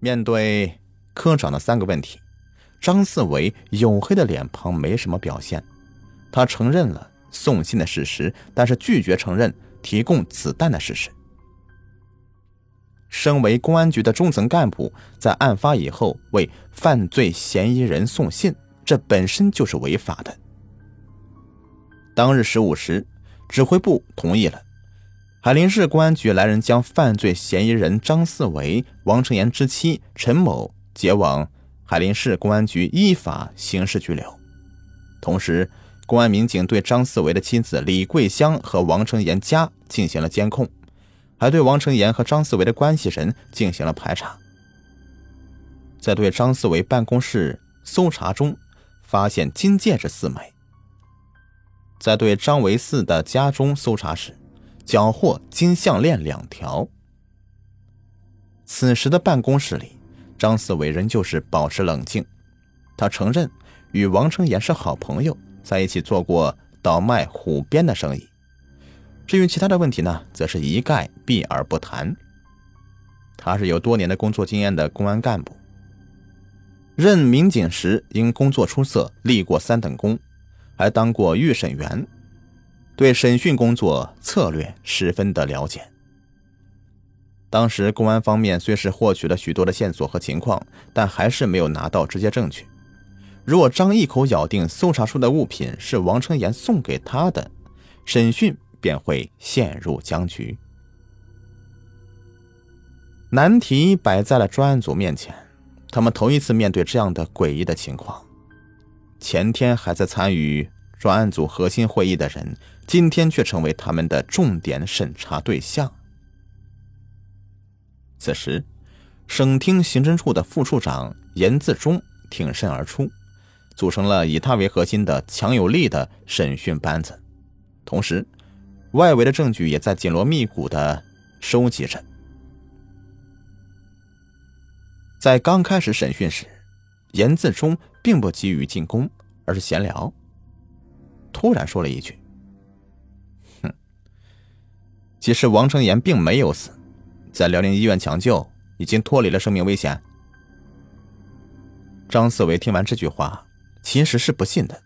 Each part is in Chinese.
面对科长的三个问题，张四维黝黑的脸庞没什么表现。他承认了送信的事实，但是拒绝承认提供子弹的事实。身为公安局的中层干部，在案发以后为犯罪嫌疑人送信，这本身就是违法的。当日十五时，指挥部同意了。海林市公安局来人将犯罪嫌疑人张四维、王成岩之妻陈某接往海林市公安局依法刑事拘留。同时，公安民警对张四维的妻子李桂香和王成岩家进行了监控，还对王成岩和张四维的关系人进行了排查。在对张四维办公室搜查中，发现金戒指四枚。在对张维四的家中搜查时，缴获金项链两条。此时的办公室里，张四伟仍旧是保持冷静。他承认与王成岩是好朋友，在一起做过倒卖虎鞭的生意。至于其他的问题呢，则是一概避而不谈。他是有多年的工作经验的公安干部，任民警时因工作出色，立过三等功，还当过预审员。对审讯工作策略十分的了解。当时公安方面虽是获取了许多的线索和情况，但还是没有拿到直接证据。如果张一口咬定搜查出的物品是王成岩送给他的，审讯便会陷入僵局。难题摆在了专案组面前，他们头一次面对这样的诡异的情况。前天还在参与。专案组核心会议的人，今天却成为他们的重点审查对象。此时，省厅刑侦处的副处长严自忠挺身而出，组成了以他为核心的强有力的审讯班子。同时，外围的证据也在紧锣密鼓的收集着。在刚开始审讯时，严自忠并不急于进攻，而是闲聊。突然说了一句：“其实王成岩并没有死，在辽宁医院抢救，已经脱离了生命危险。”张四维听完这句话，其实是不信的。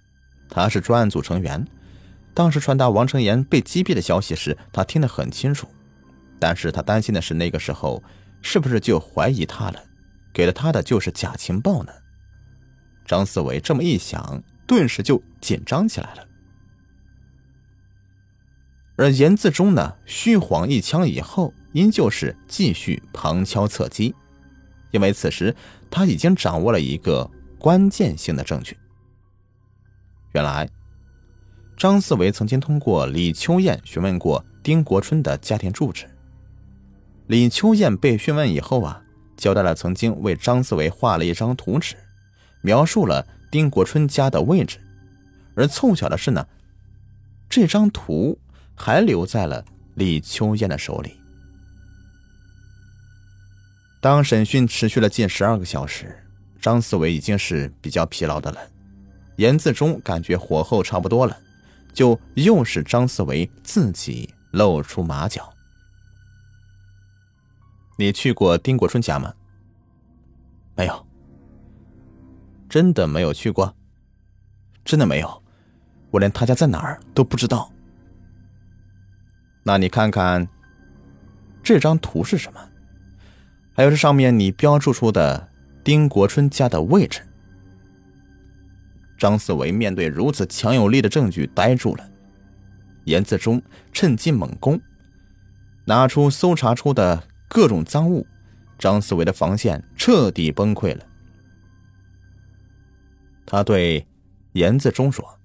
他是专案组成员，当时传达王成岩被击毙的消息时，他听得很清楚。但是他担心的是，那个时候是不是就怀疑他了，给了他的就是假情报呢？张四维这么一想，顿时就紧张起来了。而严自忠呢，虚晃一枪以后，依旧是继续旁敲侧击，因为此时他已经掌握了一个关键性的证据。原来，张四维曾经通过李秋燕询问过丁国春的家庭住址。李秋燕被询问以后啊，交代了曾经为张四维画了一张图纸，描述了丁国春家的位置。而凑巧的是呢，这张图。还留在了李秋燕的手里。当审讯持续了近十二个小时，张思维已经是比较疲劳的了。严自忠感觉火候差不多了，就又是张思维自己露出马脚：“你去过丁国春家吗？”“没有。”“真的没有去过？”“真的没有，我连他家在哪儿都不知道。”那你看看这张图是什么？还有这上面你标注出的丁国春家的位置。张思维面对如此强有力的证据呆住了。严自忠趁机猛攻，拿出搜查出的各种赃物，张思维的防线彻底崩溃了。他对严自忠说：“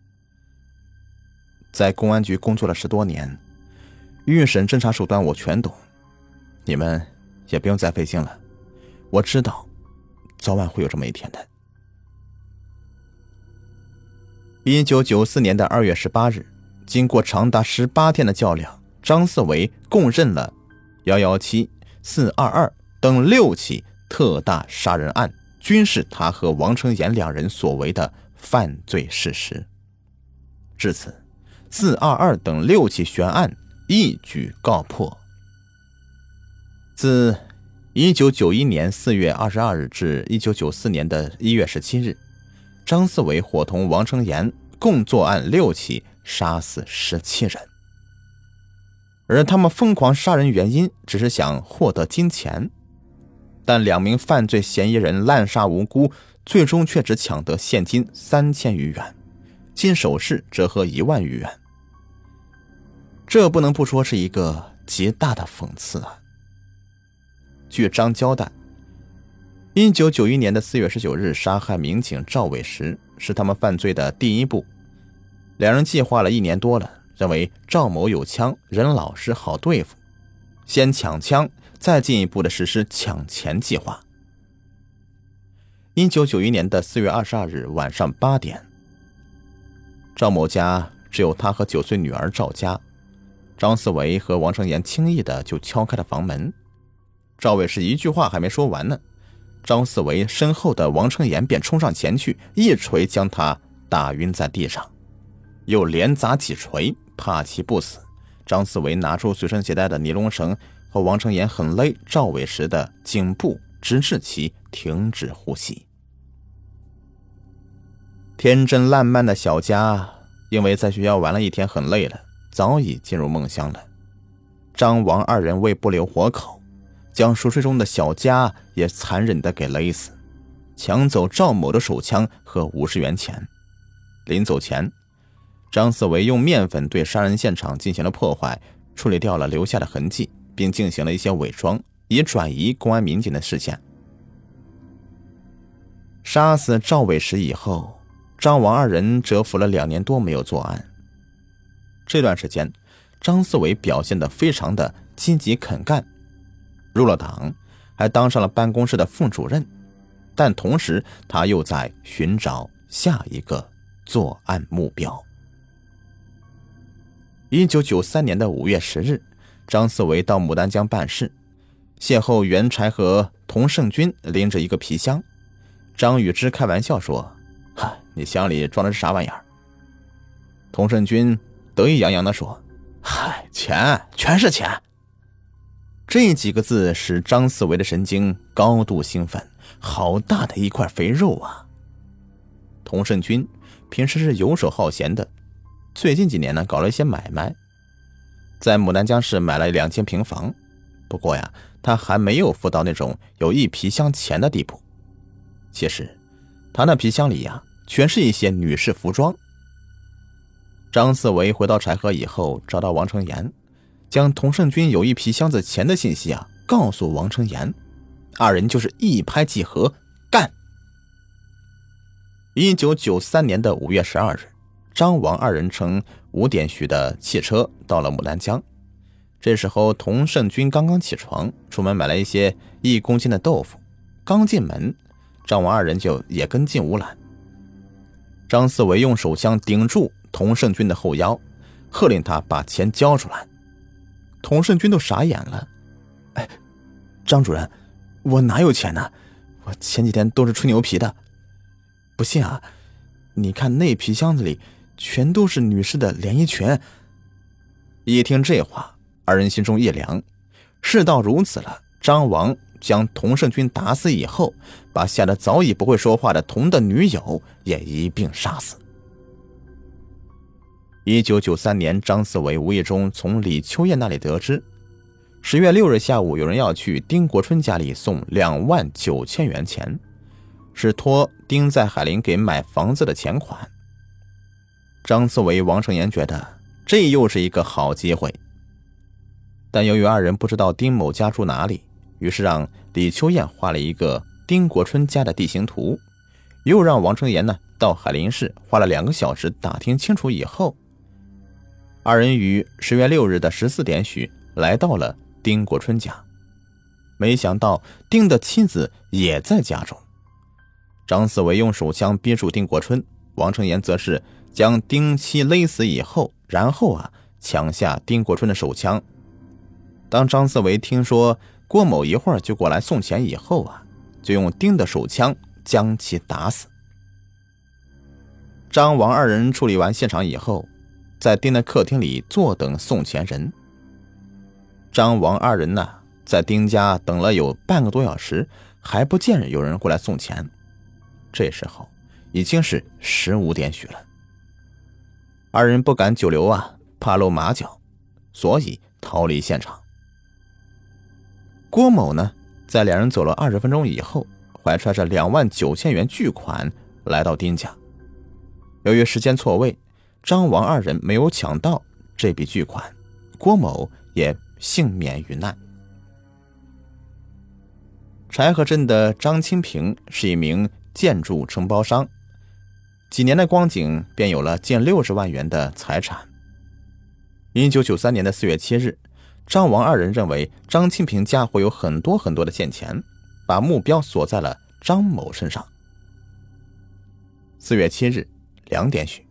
在公安局工作了十多年。”预审侦查手段我全懂，你们也不用再费心了。我知道，早晚会有这么一天的。一九九四年的二月十八日，经过长达十八天的较量，张四维供认了幺幺七、四二二等六起特大杀人案均是他和王成岩两人所为的犯罪事实。至此，四二二等六起悬案。一举告破。自一九九一年四月二十二日至一九九四年的一月十七日，张思维伙同王成岩共作案六起，杀死十七人。而他们疯狂杀人原因只是想获得金钱，但两名犯罪嫌疑人滥杀无辜，最终却只抢得现金三千余元，金首饰折合一万余元。这不能不说是一个极大的讽刺啊！据张交代，一九九一年的四月十九日，杀害民警赵伟时是他们犯罪的第一步。两人计划了一年多了，认为赵某有枪，人老实，好对付，先抢枪，再进一步的实施抢钱计划。一九九一年的四月二十二日晚上八点，赵某家只有他和九岁女儿赵佳，张思维和王成岩轻易的就敲开了房门。赵伟是一句话还没说完呢，张思维身后的王成岩便冲上前去，一锤将他打晕在地上，又连砸几锤，怕其不死。张思维拿出随身携带的尼龙绳，和王成岩狠勒赵伟时的颈部，直至其停止呼吸。天真烂漫的小佳，因为在学校玩了一天很累了，早已进入梦乡了。张王二人为不留活口。将熟睡中的小佳也残忍的给勒死，抢走赵某的手枪和五十元钱。临走前，张思维用面粉对杀人现场进行了破坏，处理掉了留下的痕迹，并进行了一些伪装，以转移公安民警的视线。杀死赵伟石以后，张王二人蛰伏了两年多没有作案。这段时间，张思维表现得非常的积极肯干。入了党，还当上了办公室的副主任，但同时他又在寻找下一个作案目标。一九九三年的五月十日，张思维到牡丹江办事，邂逅袁柴和童胜军拎着一个皮箱。张宇之开玩笑说：“哈，你箱里装的是啥玩意儿？”童胜军得意洋洋地说：“嗨，钱，全是钱。”这几个字使张思维的神经高度兴奋，好大的一块肥肉啊！童胜军平时是游手好闲的，最近几年呢，搞了一些买卖，在牡丹江市买了两间平房。不过呀，他还没有富到那种有一皮箱钱的地步。其实，他那皮箱里呀，全是一些女士服装。张四维回到柴河以后，找到王成岩。将童胜军有一批箱子钱的信息啊告诉王成岩，二人就是一拍即合，干。一九九三年的五月十二日，张王二人乘五点许的汽车到了牡丹江。这时候，童胜军刚刚起床，出门买了一些一公斤的豆腐。刚进门，张王二人就也跟进屋来。张四维用手枪顶住童胜军的后腰，喝令他把钱交出来。童胜军都傻眼了，哎，张主任，我哪有钱呢？我前几天都是吹牛皮的。不信啊，你看那皮箱子里全都是女士的连衣裙。一听这话，二人心中一凉。事到如此了，张王将童胜军打死以后，把吓得早已不会说话的童的女友也一并杀死。一九九三年，张思维无意中从李秋燕那里得知，十月六日下午有人要去丁国春家里送两万九千元钱，是托丁在海林给买房子的钱款。张思维、王成岩觉得这又是一个好机会，但由于二人不知道丁某家住哪里，于是让李秋燕画了一个丁国春家的地形图，又让王成岩呢到海林市花了两个小时打听清楚以后。二人于十月六日的十四点许来到了丁国春家，没想到丁的妻子也在家中。张思维用手枪逼住丁国春，王成岩则是将丁妻勒死以后，然后啊抢下丁国春的手枪。当张思维听说郭某一会儿就过来送钱以后啊，就用丁的手枪将其打死。张王二人处理完现场以后。在丁的客厅里坐等送钱人。张王二人呢，在丁家等了有半个多小时，还不见有人过来送钱。这时候已经是十五点许了。二人不敢久留啊，怕露马脚，所以逃离现场。郭某呢，在两人走了二十分钟以后，怀揣着两万九千元巨款来到丁家。由于时间错位，张王二人没有抢到这笔巨款，郭某也幸免于难。柴河镇的张清平是一名建筑承包商。几年的光景，便有了近六十万元的财产。一九九三年的四月七日，张王二人认为张清平家会有很多很多的现钱，把目标锁在了张某身上。四月七日两点许，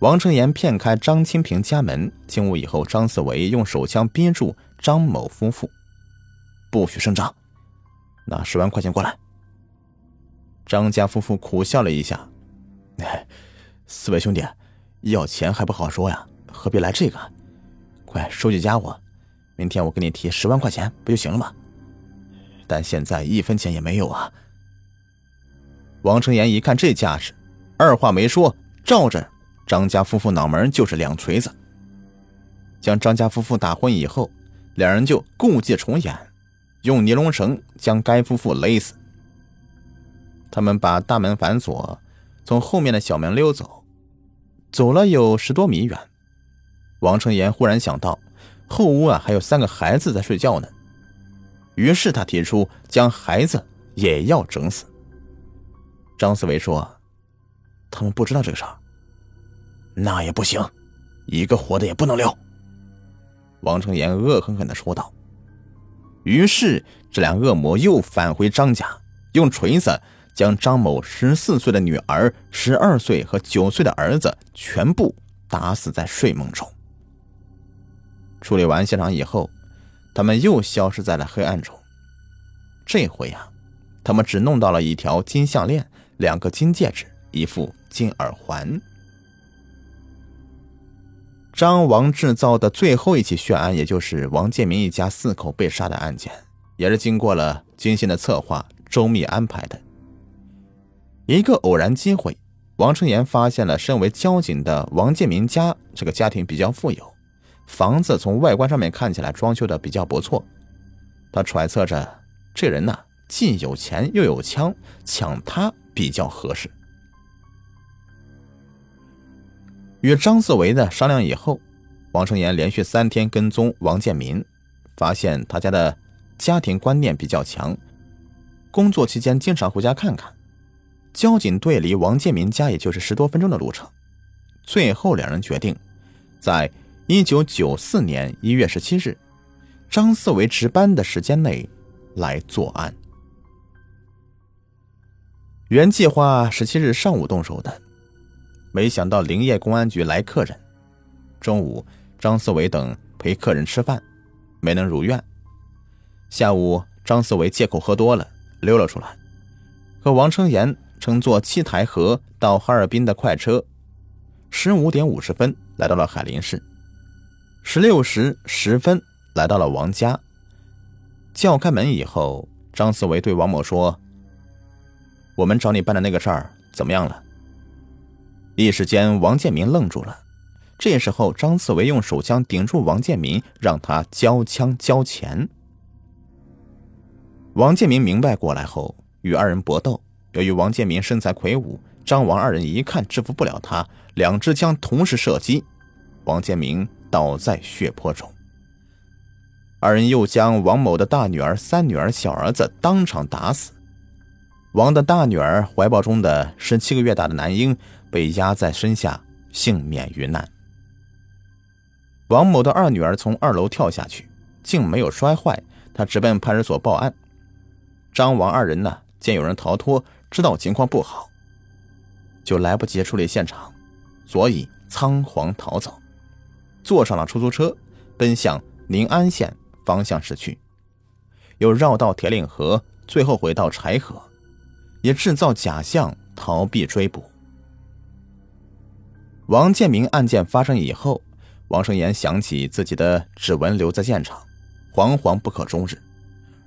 王成岩骗开张清平家门，进屋以后，张四维用手枪逼住张某夫妇，不许声张，拿十万块钱过来。张家夫妇苦笑了一下：“哎，四位兄弟，要钱还不好说呀，何必来这个？快收起家伙，明天我给你提十万块钱不就行了吗？但现在一分钱也没有啊！”王成岩一看这架势，二话没说，照着张家夫妇脑门就是两锤子。将张家夫妇打昏以后，两人就故伎重演，用尼龙绳将该夫妇勒死。他们把大门反锁，从后面的小门溜走，走了有十多米远。王成岩忽然想到，后屋啊还有三个孩子在睡觉呢，于是他提出将孩子也要整死。张思维说：“他们不知道这个事儿，那也不行，一个活的也不能留。”王成岩恶狠狠地说道。于是这俩恶魔又返回张家，用锤子。将张某十四岁的女儿、十二岁和九岁的儿子全部打死在睡梦中。处理完现场以后，他们又消失在了黑暗中。这回啊，他们只弄到了一条金项链、两个金戒指、一副金耳环。张王制造的最后一起血案，也就是王建民一家四口被杀的案件，也是经过了精心的策划、周密安排的。一个偶然机会，王成岩发现了身为交警的王建民家这个家庭比较富有，房子从外观上面看起来装修的比较不错。他揣测着，这人呢既有钱又有枪，抢他比较合适。与张四维的商量以后，王成岩连续三天跟踪王建民，发现他家的家庭观念比较强，工作期间经常回家看看。交警队离王建民家也就是十多分钟的路程，最后两人决定，在一九九四年一月十七日，张四维值班的时间内来作案。原计划十七日上午动手的，没想到林业公安局来客人，中午张四维等陪客人吃饭，没能如愿。下午张四维借口喝多了，溜了出来，和王成岩。乘坐七台河到哈尔滨的快车，十五点五十分来到了海林市，十六时十分来到了王家。叫开门以后，张思维对王某说：“我们找你办的那个事儿怎么样了？”一时间，王建民愣住了。这时候，张思维用手枪顶住王建民，让他交枪交钱。王建民明白过来后，与二人搏斗。由于王建民身材魁梧，张王二人一看制服不了他，两支枪同时射击，王建民倒在血泊中。二人又将王某的大女儿、三女儿、小儿子当场打死。王的大女儿怀抱中的十七个月大的男婴被压在身下，幸免于难。王某的二女儿从二楼跳下去，竟没有摔坏，她直奔派出所报案。张王二人呢，见有人逃脱。知道情况不好，就来不及处理现场，所以仓皇逃走，坐上了出租车，奔向宁安县方向驶去，又绕道铁岭河，最后回到柴河，也制造假象逃避追捕。王建明案件发生以后，王成岩想起自己的指纹留在现场，惶惶不可终日。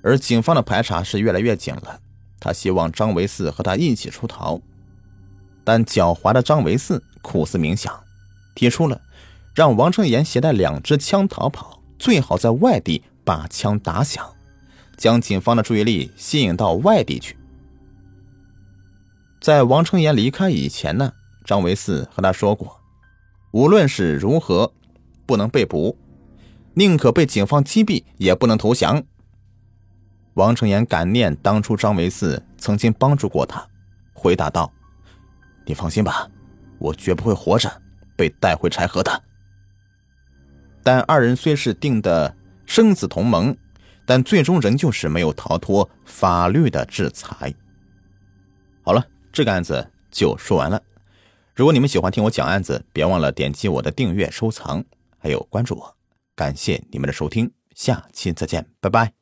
而警方的排查是越来越紧了，他希望张维四和他一起出逃，但狡猾的张维四苦思冥想，提出了让王成岩携带两支枪逃跑，最好在外地把枪打响，将警方的注意力吸引到外地去。在王成岩离开以前呢，张维四和他说过，无论是如何，不能被捕，宁可被警方击毙，也不能投降。王成岩感念当初张维四曾经帮助过他，回答道：“你放心吧，我绝不会活着被带回柴河的。”但二人虽是定的生死同盟，但最终仍旧是没有逃脱法律的制裁。好了。这个案子就说完了。如果你们喜欢听我讲案子，别忘了点击我的订阅、收藏，还有关注我。感谢你们的收听，下期再见，拜拜。